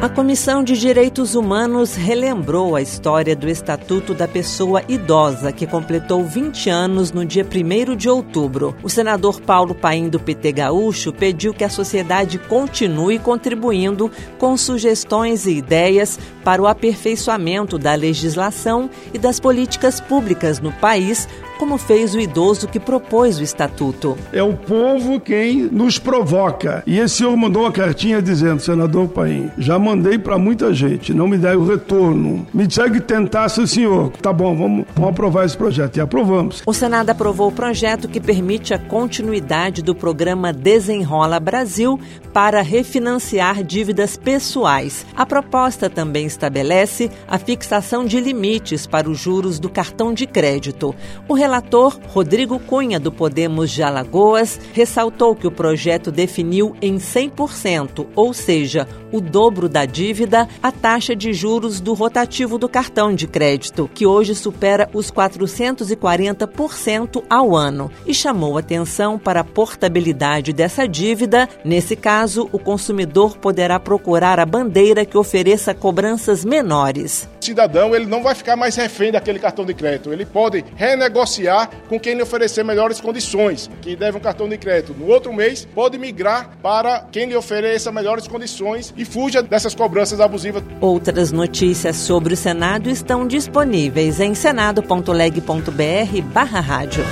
A Comissão de Direitos Humanos relembrou a história do Estatuto da Pessoa Idosa, que completou 20 anos no dia 1 de outubro. O senador Paulo Paim, do PT Gaúcho, pediu que a sociedade continue contribuindo com sugestões e ideias para o aperfeiçoamento da legislação e das políticas públicas no país como fez o idoso que propôs o estatuto. É o povo quem nos provoca. E esse senhor mandou uma cartinha dizendo, senador Paim, já mandei para muita gente, não me o retorno. Me disseram que tentasse o senhor. Tá bom, vamos, vamos aprovar esse projeto. E aprovamos. O Senado aprovou o projeto que permite a continuidade do programa Desenrola Brasil para refinanciar dívidas pessoais. A proposta também estabelece a fixação de limites para os juros do cartão de crédito. O relator, Rodrigo Cunha, do Podemos de Alagoas, ressaltou que o projeto definiu em 100%, ou seja, o dobro da dívida, a taxa de juros do rotativo do cartão de crédito, que hoje supera os 440% ao ano, e chamou atenção para a portabilidade dessa dívida. Nesse caso, o consumidor poderá procurar a bandeira que ofereça cobranças menores. O cidadão ele não vai ficar mais refém daquele cartão de crédito. Ele pode renegociar com quem lhe oferecer melhores condições, que deve um cartão de crédito. No outro mês, pode migrar para quem lhe ofereça melhores condições e fuja dessas cobranças abusivas. Outras notícias sobre o Senado estão disponíveis em senado.leg.br barra rádio.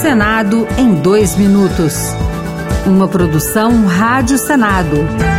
Senado em dois minutos. Uma produção Rádio Senado.